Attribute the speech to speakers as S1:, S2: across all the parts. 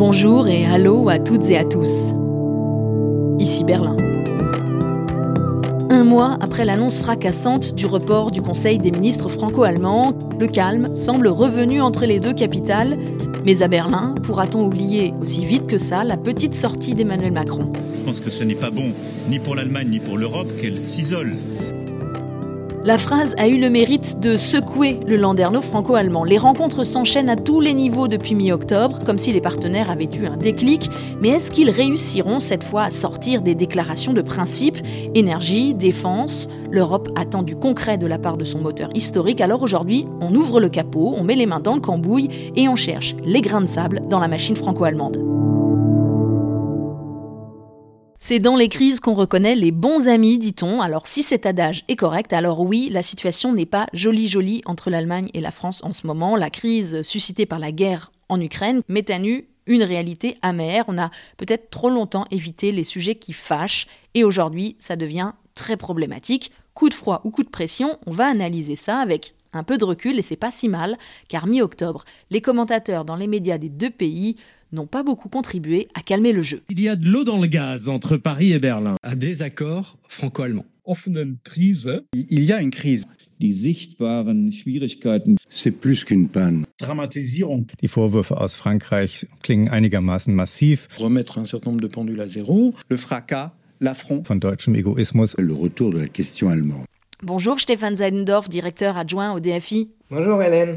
S1: Bonjour et allô à toutes et à tous. Ici Berlin. Un mois après l'annonce fracassante du report du Conseil des ministres franco-allemands, le calme semble revenu entre les deux capitales. Mais à Berlin, pourra-t-on oublier aussi vite que ça la petite sortie d'Emmanuel Macron?
S2: Je pense que ce n'est pas bon, ni pour l'Allemagne, ni pour l'Europe, qu'elle s'isole
S1: la phrase a eu le mérite de secouer le landerneau franco-allemand. Les rencontres s'enchaînent à tous les niveaux depuis mi-octobre, comme si les partenaires avaient eu un déclic. Mais est-ce qu'ils réussiront cette fois à sortir des déclarations de principe? Énergie, défense, l'Europe attend du concret de la part de son moteur historique. Alors aujourd'hui, on ouvre le capot, on met les mains dans le cambouis et on cherche les grains de sable dans la machine franco-allemande. C'est dans les crises qu'on reconnaît les bons amis, dit-on. Alors si cet adage est correct, alors oui, la situation n'est pas jolie jolie entre l'Allemagne et la France en ce moment. La crise suscitée par la guerre en Ukraine met à nu une réalité amère. On a peut-être trop longtemps évité les sujets qui fâchent et aujourd'hui ça devient très problématique. Coup de froid ou coup de pression, on va analyser ça avec un peu de recul et c'est pas si mal car mi-octobre, les commentateurs dans les médias des deux pays n'ont pas beaucoup contribué à calmer le jeu.
S3: Il y a de l'eau dans le gaz entre Paris et Berlin.
S4: Un désaccord franco-allemand.
S5: Il y a une crise.
S6: C'est plus qu'une panne.
S7: Dramatisierung.
S8: Die Vorwürfe aus Frankreich klingen einigermaßen massiv.
S5: Remettre un certain nombre de pendules à zéro.
S4: Le fracas, l'affront.
S8: Von deutschem Egoismus.
S6: Le retour de la question allemande.
S1: Bonjour Stéphane Seidendorf, directeur adjoint au DFI.
S9: Bonjour Hélène.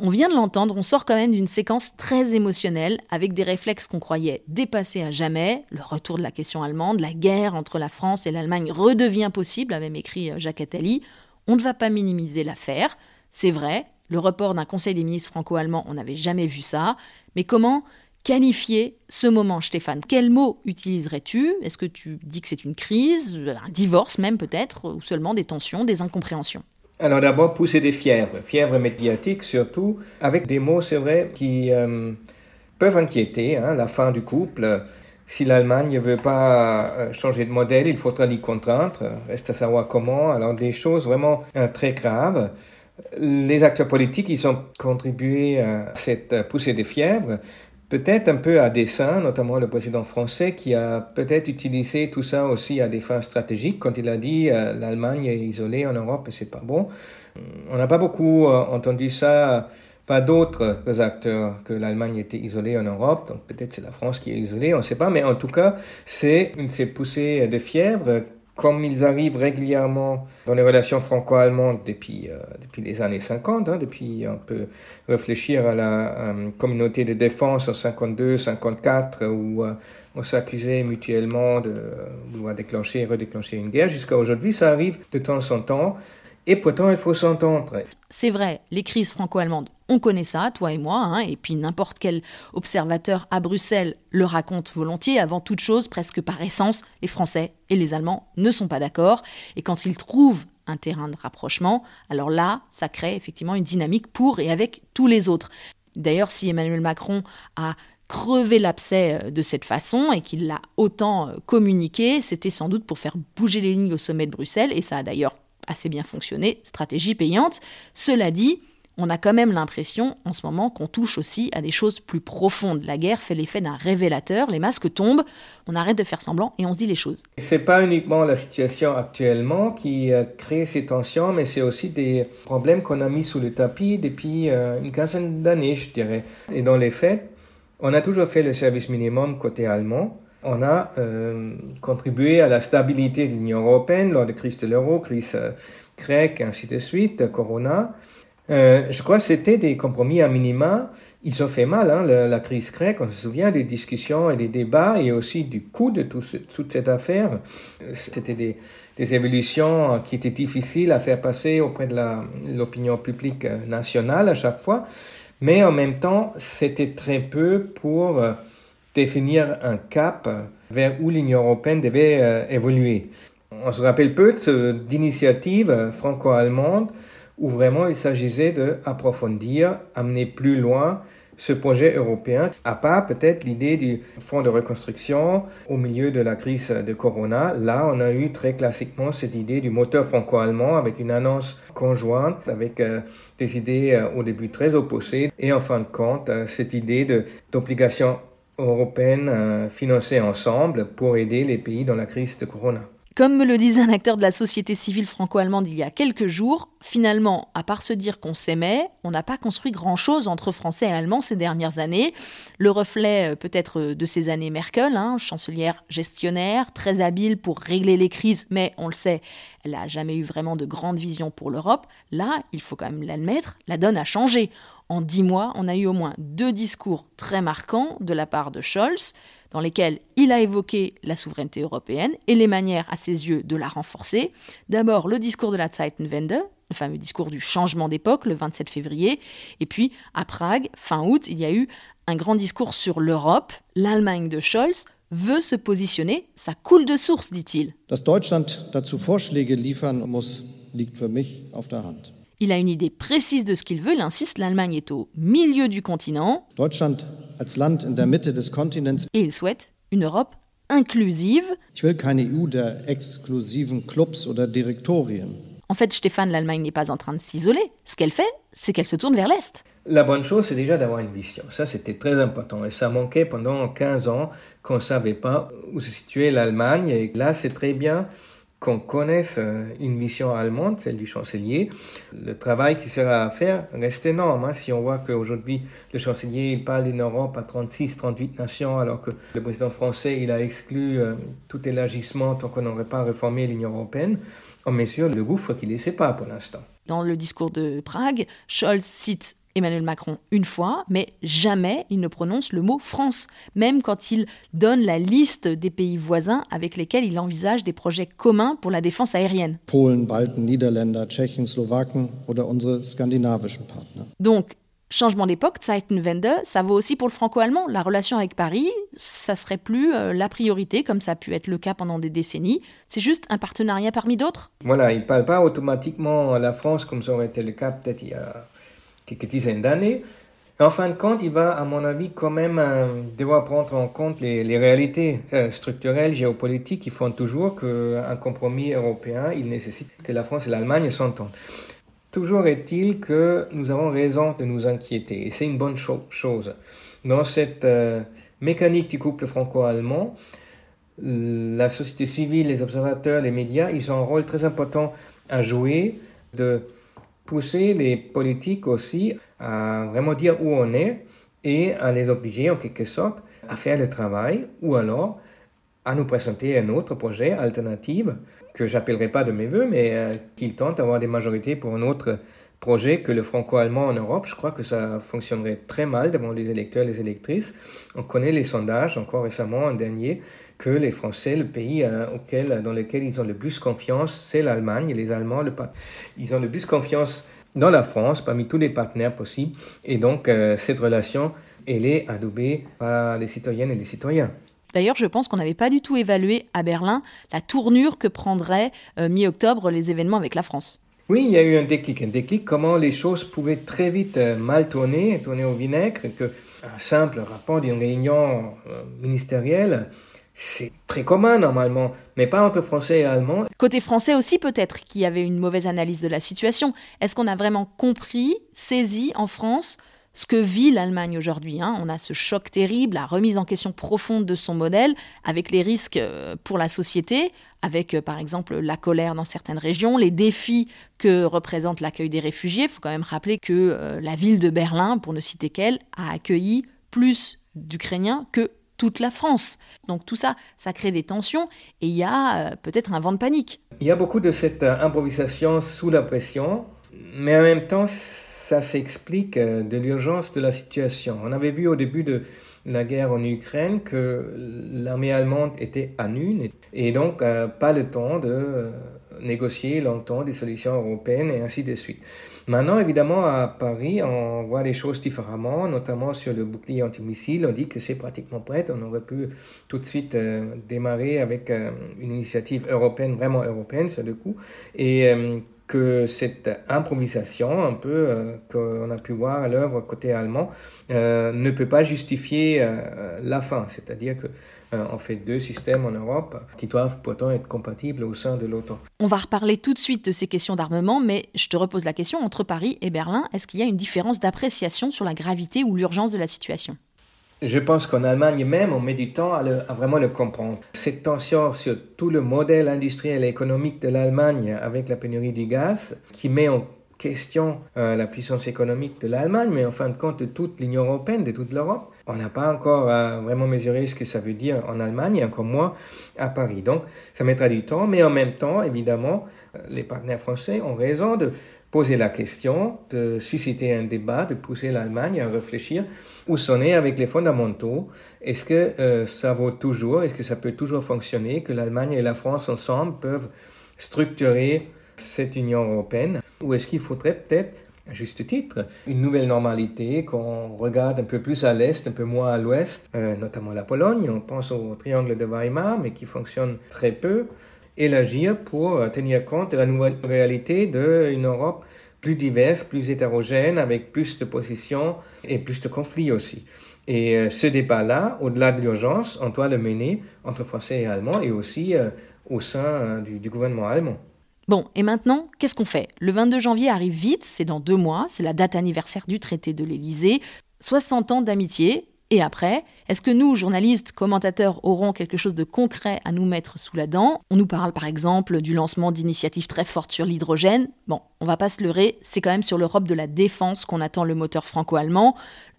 S1: On vient de l'entendre, on sort quand même d'une séquence très émotionnelle, avec des réflexes qu'on croyait dépassés à jamais. Le retour de la question allemande, la guerre entre la France et l'Allemagne redevient possible, avait écrit euh, Jacques Attali. On ne va pas minimiser l'affaire. C'est vrai, le report d'un Conseil des ministres franco-allemand, on n'avait jamais vu ça. Mais comment qualifier ce moment, Stéphane? Quel mot utiliserais-tu? Est-ce que tu dis que c'est une crise, un divorce même peut-être, ou seulement des tensions, des incompréhensions?
S9: Alors d'abord, pousser des fièvres, fièvres médiatiques surtout, avec des mots, c'est vrai, qui euh, peuvent inquiéter. Hein, la fin du couple, si l'Allemagne ne veut pas euh, changer de modèle, il faudra l'y contraindre. Reste à savoir comment. Alors des choses vraiment euh, très graves. Les acteurs politiques, ils ont contribué à cette poussée des fièvres peut-être un peu à dessein, notamment le président français qui a peut-être utilisé tout ça aussi à des fins stratégiques. Quand il a dit euh, l'Allemagne est isolée en Europe et c'est pas bon. On n'a pas beaucoup euh, entendu ça, pas d'autres acteurs que l'Allemagne était isolée en Europe, donc peut-être c'est la France qui est isolée, on ne sait pas, mais en tout cas c'est une de ces poussées de fièvre comme ils arrivent régulièrement dans les relations franco-allemandes depuis, euh, depuis les années 50, hein, depuis on peut réfléchir à la euh, communauté de défense en 52, 54, où euh, on s'accusait mutuellement de vouloir déclencher et redéclencher une guerre, jusqu'à aujourd'hui, ça arrive de temps en temps. Et pourtant, il faut s'entendre.
S1: C'est vrai, les crises franco-allemandes, on connaît ça, toi et moi, hein, et puis n'importe quel observateur à Bruxelles le raconte volontiers. Avant toute chose, presque par essence, les Français et les Allemands ne sont pas d'accord. Et quand ils trouvent un terrain de rapprochement, alors là, ça crée effectivement une dynamique pour et avec tous les autres. D'ailleurs, si Emmanuel Macron a crevé l'abcès euh, de cette façon et qu'il l'a autant euh, communiqué, c'était sans doute pour faire bouger les lignes au sommet de Bruxelles, et ça a d'ailleurs assez bien fonctionné, stratégie payante. Cela dit, on a quand même l'impression en ce moment qu'on touche aussi à des choses plus profondes. La guerre fait l'effet d'un révélateur, les masques tombent, on arrête de faire semblant et on se dit les choses.
S9: C'est pas uniquement la situation actuellement qui euh, crée ces tensions, mais c'est aussi des problèmes qu'on a mis sous le tapis depuis euh, une quinzaine d'années, je dirais. Et dans les faits, on a toujours fait le service minimum côté allemand on a euh, contribué à la stabilité de l'Union européenne lors de crise de l'euro, crise euh, grecque, ainsi de suite, Corona. Euh, je crois que c'était des compromis à minima. Ils ont fait mal, hein, la, crise grecque. On se souvient des discussions et des débats et aussi du coût de toute cette affaire. C'était des, évolutions qui étaient difficiles à faire passer auprès de l'opinion publique nationale à chaque fois. Mais en même temps, c'était très peu pour définir un cap vers où l'Union européenne devait euh, évoluer. On se rappelle peu d'initiatives franco-allemandes où vraiment il s'agissait d'approfondir, amener plus loin ce projet européen, à part peut-être l'idée du fonds de reconstruction au milieu de la crise de Corona. Là, on a eu très classiquement cette idée du moteur franco-allemand avec une annonce conjointe, avec euh, des idées euh, au début très opposées, et en fin de compte, cette idée d'obligation européennes financées ensemble pour aider les pays dans la crise de Corona.
S1: Comme me le disait un acteur de la société civile franco-allemande il y a quelques jours, finalement, à part se dire qu'on s'aimait, on n'a pas construit grand-chose entre Français et Allemands ces dernières années. Le reflet euh, peut-être euh, de ces années Merkel, hein, chancelière gestionnaire, très habile pour régler les crises, mais on le sait, elle n'a jamais eu vraiment de grande vision pour l'Europe. Là, il faut quand même l'admettre, la donne a changé. En dix mois, on a eu au moins deux discours très marquants de la part de Scholz dans lesquels il a évoqué la souveraineté européenne et les manières, à ses yeux, de la renforcer. D'abord, le discours de la Zeitenwende, le fameux discours du changement d'époque, le 27 février. Et puis, à Prague, fin août, il y a eu un grand discours sur l'Europe. L'Allemagne de Scholz veut se positionner, ça coule de source, dit-il.
S7: Dass Deutschland dazu Vorschläge liefern muss, liegt für mich auf der Hand.
S1: Il a une idée précise de ce qu'il veut. Il insiste, l'Allemagne est au milieu du continent.
S7: Deutschland als Land in der Mitte des Kontinents.
S1: Et il souhaite une Europe inclusive.
S7: Ich will keine EU der exklusiven Clubs oder Direktorien.
S1: En fait, Stéphane, l'Allemagne n'est pas en train de s'isoler. Ce qu'elle fait, c'est qu'elle se tourne vers l'Est.
S9: La bonne chose, c'est déjà d'avoir une vision. Ça, c'était très important. Et ça manquait pendant 15 ans qu'on ne savait pas où se situait l'Allemagne. Et là, c'est très bien qu'on connaisse euh, une mission allemande, celle du chancelier, le travail qui sera à faire reste énorme. Hein. Si on voit qu'aujourd'hui, le chancelier il parle d'une Europe à 36, 38 nations, alors que le président français il a exclu euh, tout élargissement tant qu'on n'aurait pas réformé l'Union européenne, on mesure le gouffre qui ne laissait pas pour l'instant.
S1: Dans le discours de Prague, Scholz cite Emmanuel Macron une fois, mais jamais il ne prononce le mot France, même quand il donne la liste des pays voisins avec lesquels il envisage des projets communs pour la défense aérienne.
S7: Polen, Balten, Niederländer, Tschechien, Slowaken oder unsere skandinavischen Partner.
S1: Donc, changement d'époque, Zeitenwende, ça vaut aussi pour le franco-allemand. La relation avec Paris, ça serait plus euh, la priorité, comme ça a pu être le cas pendant des décennies. C'est juste un partenariat parmi d'autres?
S9: Voilà, il ne parle pas automatiquement à la France comme ça aurait été le cas peut-être il y a quelques dizaines d'années. En fin de compte, il va, à mon avis, quand même euh, devoir prendre en compte les, réalités euh, structurelles, géopolitiques qui font toujours qu'un compromis européen, il nécessite que la France et l'Allemagne s'entendent. Toujours est-il que nous avons raison de nous inquiéter, et c'est une bonne chose. Dans cette euh, mécanique du couple franco-allemand, la société civile, les observateurs, les médias, ils ont un rôle très important à jouer de pousser les politiques aussi à vraiment dire où on est et à les obliger en quelque sorte à faire le travail ou alors à nous présenter un autre projet alternatif que j'appellerai pas de mes voeux, mais euh, qu'ils tentent d'avoir des majorités pour un autre projet que le franco-allemand en Europe. Je crois que ça fonctionnerait très mal devant les électeurs et les électrices. On connaît les sondages, encore récemment, un dernier, que les Français, le pays euh, dans lequel ils ont le plus confiance, c'est l'Allemagne. Les Allemands, le, ils ont le plus confiance dans la France, parmi tous les partenaires possibles. Et donc, euh, cette relation, elle est adoubée par les citoyennes et les citoyens.
S1: D'ailleurs, je pense qu'on n'avait pas du tout évalué à Berlin la tournure que prendraient euh, mi-octobre les événements avec la France.
S9: Oui, il y a eu un déclic, un déclic comment les choses pouvaient très vite euh, mal tourner, tourner au vinaigre, que un simple rapport d'une réunion euh, ministérielle, c'est très commun normalement, mais pas entre Français et Allemands.
S1: Côté français aussi peut-être, qu'il y avait une mauvaise analyse de la situation. Est-ce qu'on a vraiment compris, saisi en France ce que vit l'Allemagne aujourd'hui. Hein. On a ce choc terrible, la remise en question profonde de son modèle, avec les risques euh, pour la société, avec euh, par exemple la colère dans certaines régions, les défis que représente l'accueil des réfugiés. Il faut quand même rappeler que euh, la ville de Berlin, pour ne citer qu'elle, a accueilli plus d'Ukrainiens que toute la France. Donc tout ça, ça crée des tensions et il y a peut-être un vent de panique.
S9: Il y a beaucoup de cette improvisation sous la pression, mais en même temps, ça s'explique euh, de l'urgence de la situation. On avait vu au début de la guerre en Ukraine que l'armée allemande était à nu et donc euh, pas le temps de euh, négocier longtemps des solutions européennes et ainsi de suite. Maintenant, évidemment, à Paris, on voit les choses différemment, notamment sur le bouclier antimissile. On dit que c'est pratiquement prêt. On aurait pu tout de suite démarrer avec une initiative européenne, vraiment européenne, sur le coup. Et que cette improvisation, un peu euh, qu'on a pu voir à l'œuvre côté allemand, euh, ne peut pas justifier euh, la fin. C'est-à-dire que on fait deux systèmes en Europe qui doivent pourtant être compatibles au sein de l'OTAN.
S1: On va reparler tout de suite de ces questions d'armement, mais je te repose la question entre Paris et Berlin, est-ce qu'il y a une différence d'appréciation sur la gravité ou l'urgence de la situation?
S9: Je pense qu'en Allemagne même, on met du temps à, vraiment le comprendre. Cette tension sur tout le modèle industriel et économique de l'Allemagne avec la pénurie du gaz, qui met en question euh, la puissance économique de l'Allemagne, mais en fin de compte de toute l'Union européenne, de toute l'Europe. On n'a pas encore euh, vraiment mesuré ce que ça veut dire en Allemagne, et encore moins à Paris. Donc, ça mettra du temps, mais en même temps, évidemment, euh, les partenaires français ont raison de poser la question, de susciter un débat, de pousser l'Allemagne à réfléchir où sonner avec les fondamentaux. Est-ce que ça vaut toujours, est-ce que ça peut toujours fonctionner, que l'Allemagne et la France ensemble peuvent structurer cette Union européenne Ou est-ce qu'il faudrait peut-être, à juste titre, une nouvelle normalité, qu'on regarde un peu plus à l'est, un peu moins à l'ouest, euh, notamment la Pologne, on pense au triangle de Weimar, mais qui fonctionne très peu, et l'agir pour tenir compte de la nouvelle réalité d'une Europe plus diverse, plus hétérogène, avec plus de positions et plus de conflits aussi. Et euh, ce débat-là, au-delà de l'urgence, on doit le mener entre Français et Allemands et aussi euh, au sein du gouvernement allemand.
S1: Bon, et maintenant, qu'est-ce qu'on fait? Le 22 janvier arrive vite, c'est dans deux mois, c'est la date anniversaire du traité de l'Élysée. 60 ans d'amitié, et après, est-ce que nous, journalistes, commentateurs, aurons quelque chose de concret à nous mettre sous la dent? On nous parle par exemple du lancement d'initiatives très fortes sur l'hydrogène. Bon, on va pas se leurrer, c'est quand même sur l'Europe de la défense qu'on attend le moteur franco-allemand.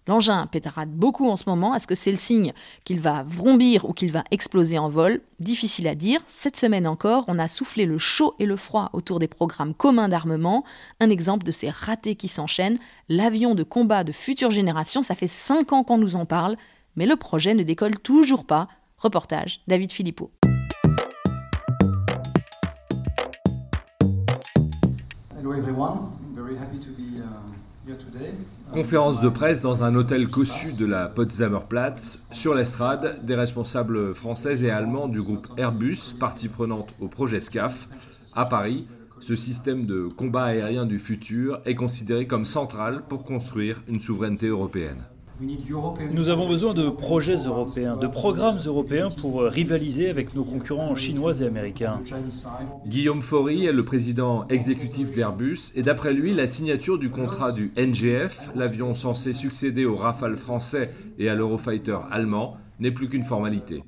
S1: L'engin pétarade beaucoup en ce moment. Est-ce que c'est le signe qu'il va vrombir ou qu'il va exploser en vol? Difficile à dire. Cette semaine encore, on a soufflé le chaud et le froid autour des programmes communs d'armement. Un exemple de ces ratés qui s'enchaînent. L'avion de combat de future génération, ça fait 5 ans qu'on nous en parle, mais le projet ne décolle toujours pas. Reportage David Philippot.
S10: Conférence de presse dans un hôtel cossu de la Potsdamer Platz. Sur l'estrade, des responsables français et allemands du groupe Airbus, partie prenante au projet SCAF. À Paris, ce système de combat aérien du futur est considéré comme central pour construire une souveraineté européenne.
S11: Nous avons besoin de projets européens, de programmes européens pour euh, rivaliser avec nos concurrents chinois et américains.
S10: Guillaume Faury est le président exécutif d'Airbus et d'après lui, la signature du contrat du NGF, l'avion censé succéder au Rafale français et à l'Eurofighter allemand, n'est plus qu'une formalité.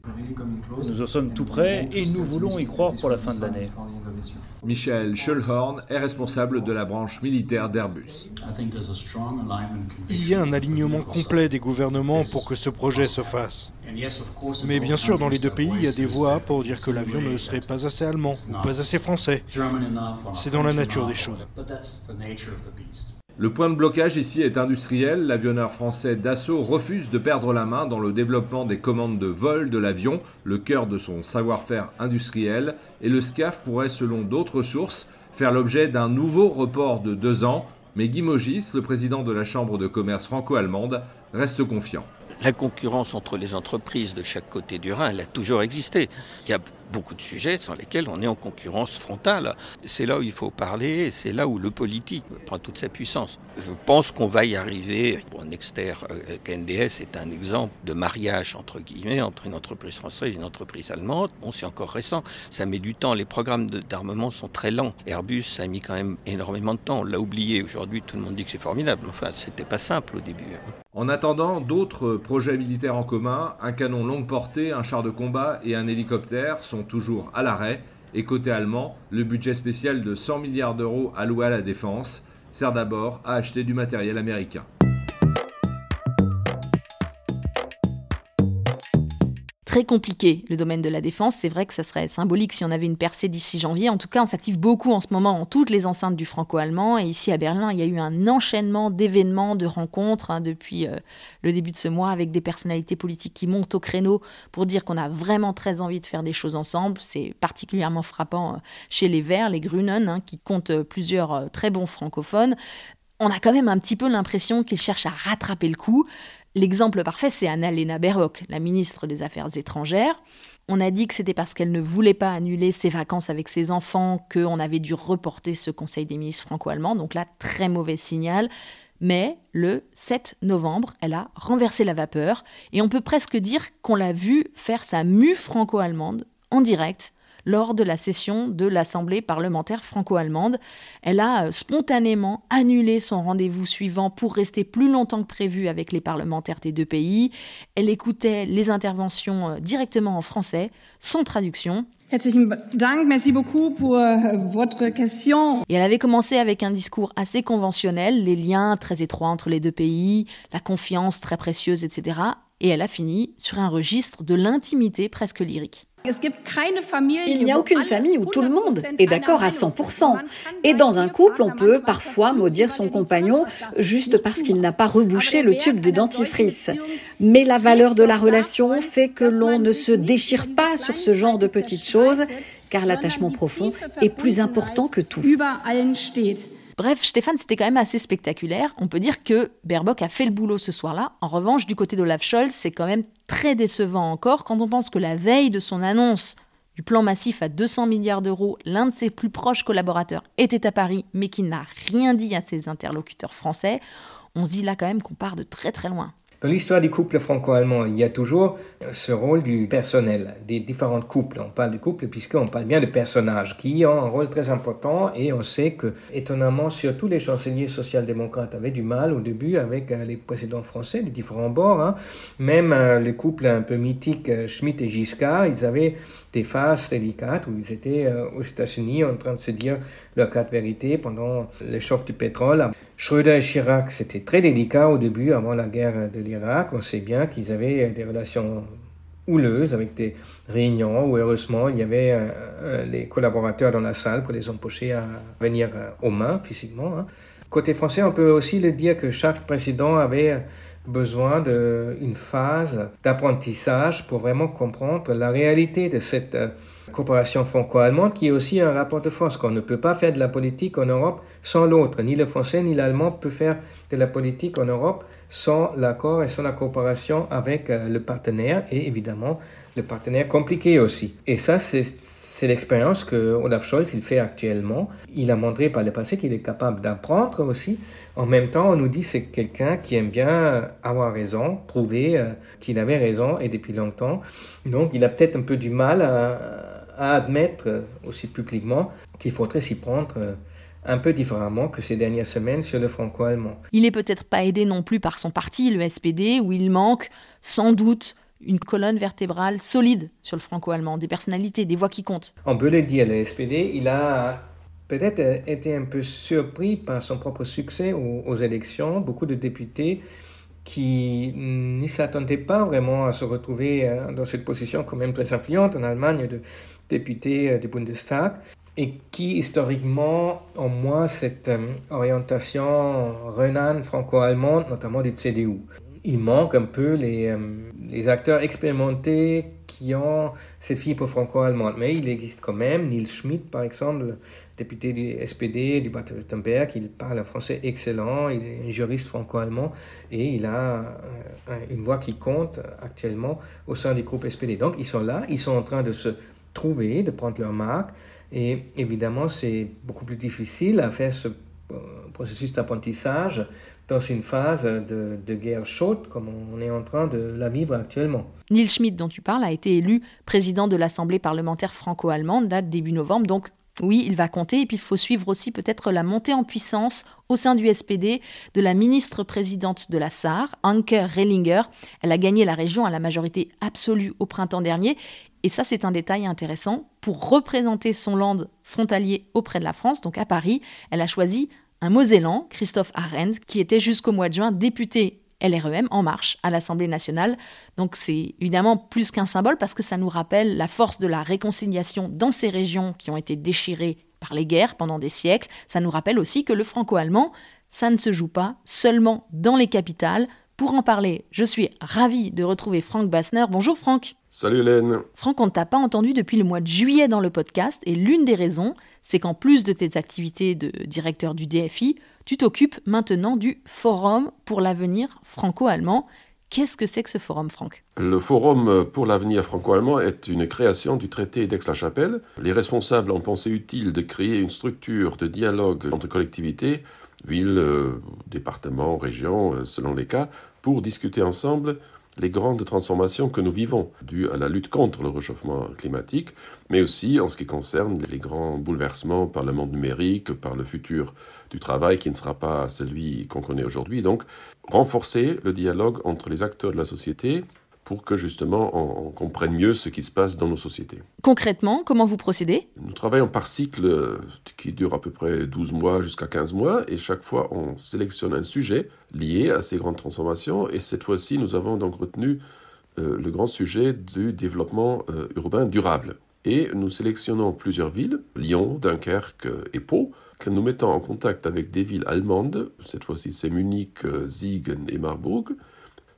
S11: Nous en sommes tout prêts et nous voulons y croire pour la fin de l'année.
S10: Michel Schulhorn est responsable de la branche militaire d'Airbus.
S12: Il y a un alignement complet des gouvernements pour que ce projet se fasse. Mais bien sûr, dans les deux pays, il y a des voix pour dire que l'avion ne serait pas assez allemand ou pas assez français. C'est dans la nature des choses.
S10: Le point de blocage ici est industriel. L'avionneur français Dassault refuse de perdre la main dans le développement des commandes de vol de l'avion, le cœur de son savoir-faire industriel, et le SCAF pourrait, selon d'autres sources, faire l'objet d'un nouveau report de deux ans. Mais Guy Mogis, le président de la Chambre de commerce franco-allemande, reste confiant.
S13: La concurrence entre les entreprises de chaque côté du Rhin, elle a toujours existé. Beaucoup de sujets sur lesquels on est en concurrence frontale. C'est là où il faut parler c'est là où le politique prend toute sa puissance. Je pense qu'on va y arriver. Bon, Nexter euh, KNDS est un exemple de mariage entre guillemets entre une entreprise française et une entreprise allemande. Bon, c'est encore récent, ça met du temps. Les programmes d'armement sont très lents. Airbus, a mis quand même énormément de temps. On l'a oublié. Aujourd'hui, tout le monde dit que c'est formidable. Enfin, c'était pas simple au début. Hein.
S10: En attendant, d'autres projets militaires en commun, un canon longue portée, un char de combat et un hélicoptère sont toujours à l'arrêt. Et côté allemand, le budget spécial de 100 milliards d'euros alloué à la défense sert d'abord à acheter du matériel américain.
S1: Très compliqué, le domaine de la défense. C'est vrai que ça serait symbolique si on avait une percée d'ici janvier. En tout cas, on s'active beaucoup en ce moment dans toutes les enceintes du franco-allemand. Et ici à Berlin, il y a eu un enchaînement d'événements, de rencontres hein, depuis euh, le début de ce mois avec des personnalités politiques qui montent au créneau pour dire qu'on a vraiment très envie de faire des choses ensemble. C'est particulièrement frappant euh, chez les Verts, les Grünen, hein, qui comptent euh, plusieurs très bons francophones on a quand même un petit peu l'impression qu'ils cherchent à rattraper le coup. L'exemple parfait, c'est Annalena Baerbock, la ministre des Affaires étrangères. On a dit que c'était parce qu'elle ne voulait pas annuler ses vacances avec ses enfants qu'on avait dû reporter ce Conseil des ministres franco-allemand. Donc là, très mauvais signal. Mais le 7 novembre, elle a renversé la vapeur et on peut presque dire qu'on l'a vue faire sa mue franco-allemande en direct lors de la session de l'Assemblée parlementaire franco-allemande. Elle a euh, spontanément annulé son rendez-vous suivant pour rester plus longtemps que prévu avec les parlementaires des deux pays. Elle écoutait les interventions euh, directement en français, sans traduction.
S14: Herzlichen Dank, merci beaucoup pour euh, votre question.
S1: Et elle avait commencé avec un discours assez conventionnel, les liens très étroits entre les deux pays, la confiance très précieuse, etc. Et elle a fini sur un registre de l'intimité presque lyrique.
S15: Il n'y a aucune famille où tout le monde est d'accord à 100%. Et dans un couple, on peut parfois maudire son compagnon juste parce qu'il n'a pas rebouché le tube de dentifrice. Mais la valeur de la relation fait que l'on ne se déchire pas sur ce genre de petites choses, car l'attachement profond est plus important que tout.
S1: Bref, Stéphane, c'était quand même assez spectaculaire. On peut dire que Baerbock a fait le boulot ce soir-là. En revanche, du côté d'Olaf Scholz, c'est quand même très décevant encore quand on pense que la veille de son annonce du plan massif à 200 milliards d'euros, l'un de ses plus proches collaborateurs était à Paris, mais qui n'a rien dit à ses interlocuteurs français. On se dit là quand même qu'on part de très très loin.
S9: Dans l'histoire du couple franco-allemand, il y a toujours ce rôle du personnel, des différents couples. On parle de couples puisqu'on parle bien de personnages qui ont un rôle très important et on sait que, étonnamment, surtout les chanceliers social-démocrates avaient du mal au début avec euh, les présidents français, les différents bords. Hein. Même euh, le couple un peu mythique euh, Schmitt et Giscard, ils avaient des phases délicates où ils étaient aux États-Unis en train de se dire leur cas de vérité pendant le choc du pétrole. Schröder et Chirac, c'était très délicat au début, avant la guerre de On sait bien qu'ils avaient des relations houleuses avec des réunions où heureusement il y avait euh, euh, les collaborateurs dans la salle pour les empêcher à venir euh, aux mains physiquement. Hein. Côté français, on peut aussi le dire que chaque président avait besoin d'une phase d'apprentissage pour vraiment comprendre la réalité de cette coopération franco-allemande qui est aussi un rapport de force, qu'on ne peut pas faire de la politique en Europe sans l'autre. Ni le français ni l'allemand peuvent faire de la politique en Europe sans l'accord et sans la coopération avec euh, le partenaire et évidemment le partenaire compliqué aussi. Et ça, c'est l'expérience que Olaf Scholz il fait actuellement. Il a montré par le passé qu'il est capable d'apprendre aussi. En même temps, on nous dit c'est quelqu'un qui aime bien avoir raison, prouver euh, qu'il avait raison et depuis longtemps. Donc, il a peut-être un peu du mal à, à admettre aussi publiquement qu'il faudrait s'y prendre euh, un peu différemment que ces dernières semaines sur le franco-allemand.
S1: Il n'est peut-être pas aidé non plus par son parti, le SPD, où il manque sans doute une colonne vertébrale solide sur le franco-allemand, des personnalités, des voix qui comptent.
S9: On peut le dire, le SPD, il a peut-être été un peu surpris par son propre succès aux, élections. Beaucoup de députés qui ne s'attendaient pas vraiment à se retrouver euh, dans cette position quand même très influente en Allemagne de député euh, du Bundestag et qui historiquement ont moins cette euh, orientation renane franco-allemande, notamment du CDU. Il manque un peu les, euh, les acteurs expérimentés qui ont cette fibre franco-allemande, mais il existe quand même. Nils Schmidt, par exemple, député du SPD, du Baden-Württemberg, il parle un français excellent, il est un juriste franco-allemand et il a une voix qui compte actuellement au sein du groupe SPD. Donc ils sont là, ils sont en train de se trouver, de prendre leur marque. Et évidemment, c'est beaucoup plus difficile à faire ce euh, processus d'apprentissage dans une phase de, guerre chaude comme on est en train de la vivre actuellement.
S1: Neil Schmidt, dont tu parles, a été élu président de l'Assemblée parlementaire franco-allemande, date début novembre, donc oui, il va compter. Et puis il faut suivre aussi peut-être la montée en puissance au sein du SPD de la ministre-présidente de la Sarre, Anke Rellinger. Elle a gagné la région à la majorité absolue au printemps dernier. Et ça, c'est un détail intéressant. Pour représenter son land frontalier auprès de la France, donc à Paris, elle a choisi un Mosellan, Christophe Arendt, qui était jusqu'au mois de juin député LREM En Marche à l'Assemblée nationale. Donc c'est évidemment plus qu'un symbole parce que ça nous rappelle la force de la réconciliation dans ces régions qui ont été déchirées par les guerres pendant des siècles. Ça nous rappelle aussi que le franco-allemand, ça ne se joue pas seulement dans les capitales. Pour en parler, je suis ravie de retrouver Franck Bassner. Bonjour Franck.
S16: Salut Hélène.
S1: Franck, on ne t'a pas entendu depuis le mois de juillet dans le podcast et l'une des raisons, c'est qu'en plus de tes activités de directeur du DFI, tu t'occupes maintenant du Forum pour l'avenir franco-allemand. Qu'est-ce que c'est que ce forum, Franck?
S16: Le Forum pour l'avenir franco-allemand est une création du traité d'Aix-la-Chapelle. Les responsables ont pensé utile de créer une structure de dialogue entre collectivités, villes, euh, départements, régions, euh, selon les cas, pour discuter ensemble les grandes transformations que nous vivons, dues à la lutte contre le réchauffement climatique, mais aussi en ce qui concerne les grands bouleversements par le monde numérique, par le futur du travail qui ne sera pas celui qu'on connaît aujourd'hui. Donc, renforcer le dialogue entre les acteurs de la société pour que justement on, comprenne mieux ce qui se passe dans nos sociétés.
S1: Concrètement, comment vous procédez?
S16: Nous travaillons par cycle qui dure à peu près 12 mois jusqu'à 15 mois et chaque fois on sélectionne un sujet lié à ces grandes transformations et cette fois-ci nous avons donc retenu euh, le grand sujet du développement euh, urbain durable. Et nous sélectionnons plusieurs villes, Lyon, Dunkerque et Pau, que nous mettons en contact avec des villes allemandes, cette fois-ci c'est Munich, Siegen et Marburg,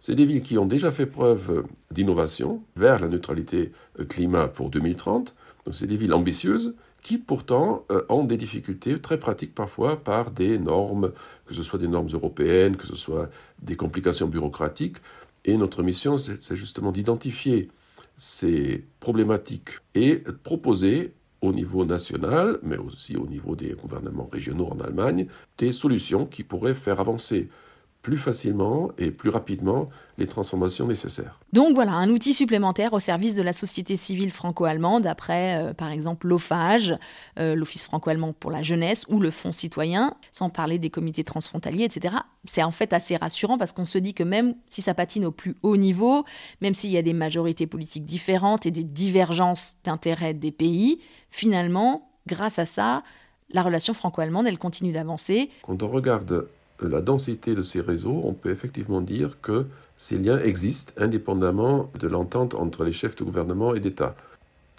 S16: c'est des villes qui ont déjà fait preuve d'innovation vers la neutralité euh, climat pour 2030. Donc c'est des villes ambitieuses qui pourtant euh, ont des difficultés très pratiques parfois par des normes, que ce soit des normes européennes, que ce soit des complications bureaucratiques. Et notre mission, c'est justement d'identifier ces problématiques et proposer au niveau national, mais aussi au niveau des gouvernements régionaux en Allemagne, des solutions qui pourraient faire avancer plus facilement et plus rapidement les transformations nécessaires.
S1: Donc voilà, un outil supplémentaire au service de la société civile franco-allemande, après euh, par exemple l'OFAGE, euh, l'Office franco-allemand pour la jeunesse, ou le Fonds citoyen, sans parler des comités transfrontaliers, etc. C'est en fait assez rassurant parce qu'on se dit que même si ça patine au plus haut niveau, même s'il y a des majorités politiques différentes et des divergences d'intérêts des pays, finalement, grâce à ça, la relation franco-allemande, elle continue d'avancer.
S16: Quand on regarde la densité de ces réseaux, on peut effectivement dire que ces liens existent indépendamment de l'entente entre les chefs de gouvernement et d'État.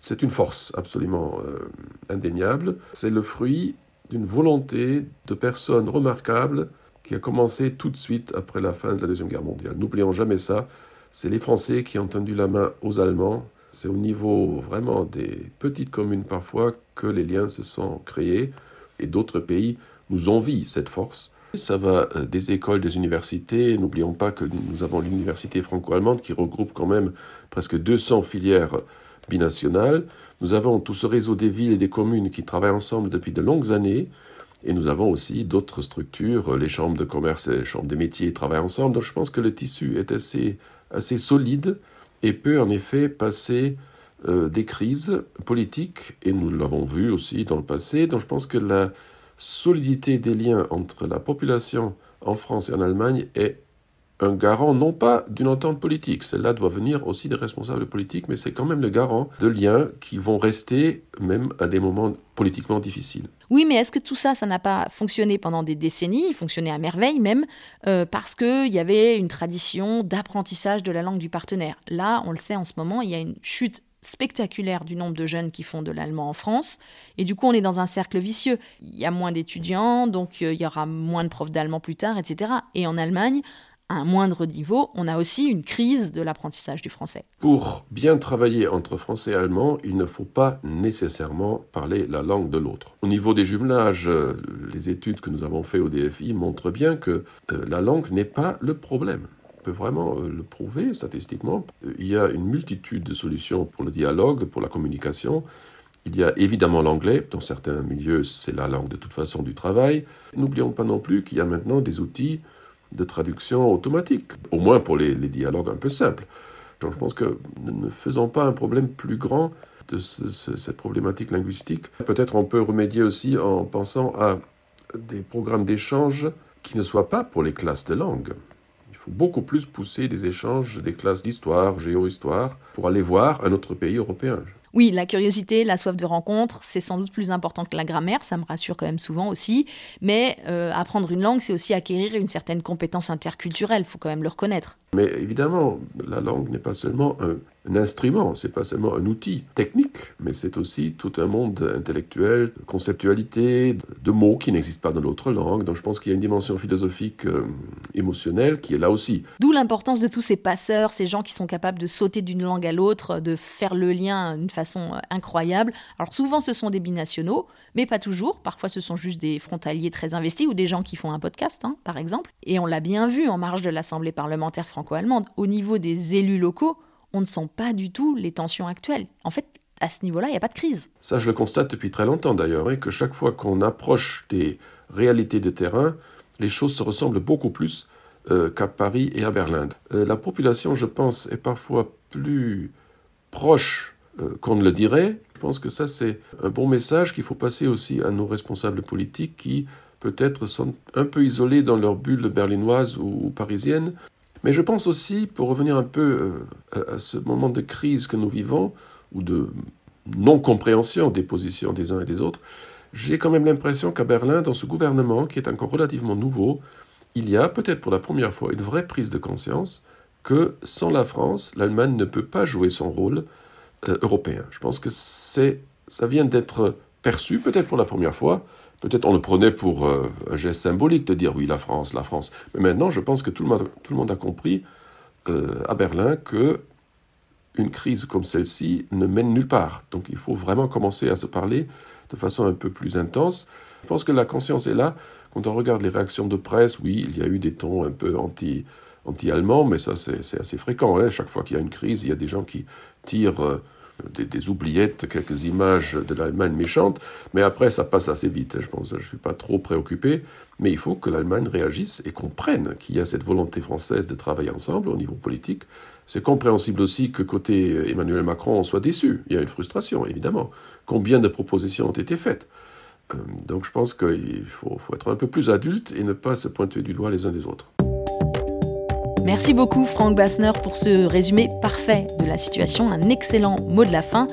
S16: C'est une force absolument euh, indéniable. C'est le fruit d'une volonté de personnes remarquables qui a commencé tout de suite après la fin de la Deuxième Guerre mondiale. N'oublions jamais ça. C'est les Français qui ont tendu la main aux Allemands. C'est au niveau vraiment des petites communes parfois que les liens se sont créés et d'autres pays nous envient cette force. Ça va euh, des écoles, des universités. N'oublions pas que nous avons l'université franco-allemande qui regroupe quand même presque 200 filières binationales. Nous avons tout ce réseau des villes et des communes qui travaillent ensemble depuis de longues années. Et nous avons aussi d'autres structures, les chambres de commerce et les chambres des métiers travaillent ensemble. Donc je pense que le tissu est assez, assez solide et peut en effet passer euh, des crises politiques. Et nous l'avons vu aussi dans le passé. Donc je pense que la, solidité des liens entre la population en France et en Allemagne est un garant non pas d'une entente politique, celle-là doit venir aussi des responsables politiques, mais c'est quand même le garant de liens qui vont rester même à des moments politiquement difficiles.
S1: Oui, mais est-ce que tout ça, ça n'a pas fonctionné pendant des décennies? Il fonctionnait à merveille même, euh, parce qu'il y avait une tradition d'apprentissage de la langue du partenaire. Là, on le sait en ce moment, il y a une chute spectaculaire du nombre de jeunes qui font de l'allemand en France. Et du coup, on est dans un cercle vicieux. Il y a moins d'étudiants, donc euh, il y aura moins de profs d'allemand plus tard, etc. Et en Allemagne, à un moindre niveau, on a aussi une crise de l'apprentissage du français.
S16: Pour bien travailler entre français et allemand, il ne faut pas nécessairement parler la langue de l'autre. Au niveau des jumelages, euh, les études que nous avons faites au DFI montrent bien que euh, la langue n'est pas le problème peut vraiment euh, le prouver statistiquement. Il y a une multitude de solutions pour le dialogue, pour la communication. Il y a évidemment l'anglais, dans certains milieux c'est la langue de toute façon du travail. N'oublions pas non plus qu'il y a maintenant des outils de traduction automatique, au moins pour les, dialogues un peu simples. Donc je pense que ne faisons pas un problème plus grand de cette problématique linguistique. Peut-être on peut remédier aussi en pensant à des programmes d'échange qui ne soient pas pour les classes de langue faut beaucoup plus pousser des échanges des classes d'histoire, géohistoire, pour aller voir un autre pays européen.
S1: Oui, la curiosité, la soif de rencontre, c'est sans doute plus important que la grammaire, ça me rassure quand même souvent aussi. Mais euh, apprendre une langue, c'est aussi acquérir une certaine compétence interculturelle, il faut quand même le reconnaître.
S16: Mais évidemment, la langue n'est pas seulement un, un instrument, c'est pas seulement un outil technique, mais c'est aussi tout un monde intellectuel, de conceptualité, de, mots qui n'existent pas dans l'autre langue. Donc je pense qu'il y a une dimension philosophique, euh, émotionnelle qui est là aussi.
S1: D'où l'importance de tous ces passeurs, ces gens qui sont capables de sauter d'une langue à l'autre, de faire le lien d'une façon euh, incroyable. Alors souvent ce sont des binationaux, mais pas toujours. Parfois ce sont juste des frontaliers très investis ou des gens qui font un podcast, hein, par exemple. Et on l'a bien vu en marge de l'Assemblée parlementaire franco-allemande, au niveau des élus locaux on ne sent pas du tout les tensions actuelles. En fait, à ce niveau-là, il n'y a pas de crise.
S16: Ça, je le constate depuis très longtemps d'ailleurs, et hein, que chaque fois qu'on approche des réalités de terrain, les choses se ressemblent beaucoup plus qu'à Paris et à Berlin. la population, je pense, est parfois plus proche qu'on ne le dirait. Je pense que ça, c'est un bon message qu'il faut passer aussi à nos responsables politiques qui, peut-être, sont un peu isolés dans leur bulle berlinoise ou parisienne. Mais je pense aussi, pour revenir un peu à ce moment de crise que nous vivons, ou de non-compréhension des positions des uns et des autres, j'ai quand même l'impression qu'à Berlin, dans ce gouvernement qui est encore relativement nouveau, il y a peut-être pour la première fois une vraie prise de conscience que sans la France, l'Allemagne ne peut pas jouer son rôle euh, européen. Je pense que ça vient d'être perçu, peut-être pour la première fois. Peut-être on le prenait pour euh, un geste symbolique de dire oui, la France, la France. Mais maintenant, je pense que tout le monde, a compris euh, à Berlin que une crise comme celle-ci ne mène nulle part. Donc il faut vraiment commencer à se parler de façon un peu plus intense. Je pense que la conscience est là. Quand on regarde les réactions de presse, oui, il y a eu des tons un peu anti, anti-allemands, mais ça c'est assez fréquent. Hein. Chaque fois qu'il y a une crise, il y a des gens qui tirent euh, des, oubliettes, quelques images de l'Allemagne méchante, mais après ça passe assez vite. Je pense, je ne suis pas trop préoccupé, mais il faut que l'Allemagne réagisse et comprenne qu'il y a cette volonté française de travailler ensemble au niveau politique. C'est compréhensible aussi que côté Emmanuel Macron, on soit déçu. Il y a une frustration, évidemment. Combien de propositions ont été faites? Euh, Donc je pense qu'il faut, faut être un peu plus adulte et ne pas se pointer du doigt les uns des autres.
S1: Merci beaucoup Franck Bassner pour ce résumé parfait de la situation, un excellent mot de la fin.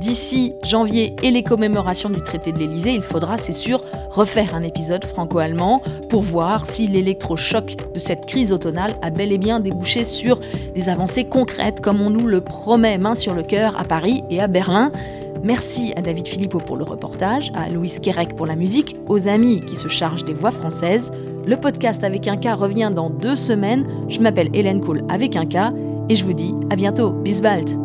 S1: D'ici janvier et les commémorations du traité de l'Elysée, il faudra, c'est sûr, refaire un épisode franco-allemand pour voir si l'électrochoc de cette crise automnale a bel et bien débouché sur des avancées concrètes comme on nous le promet main sur le cœur à Paris et à Berlin. Merci à David Philippot pour le reportage, à Louise Quérec pour la musique, aux amis qui se chargent des voix françaises. Le podcast avec un K revient dans deux semaines. Je m'appelle Hélène Kohl avec un K et je vous dis à bientôt. Bis bald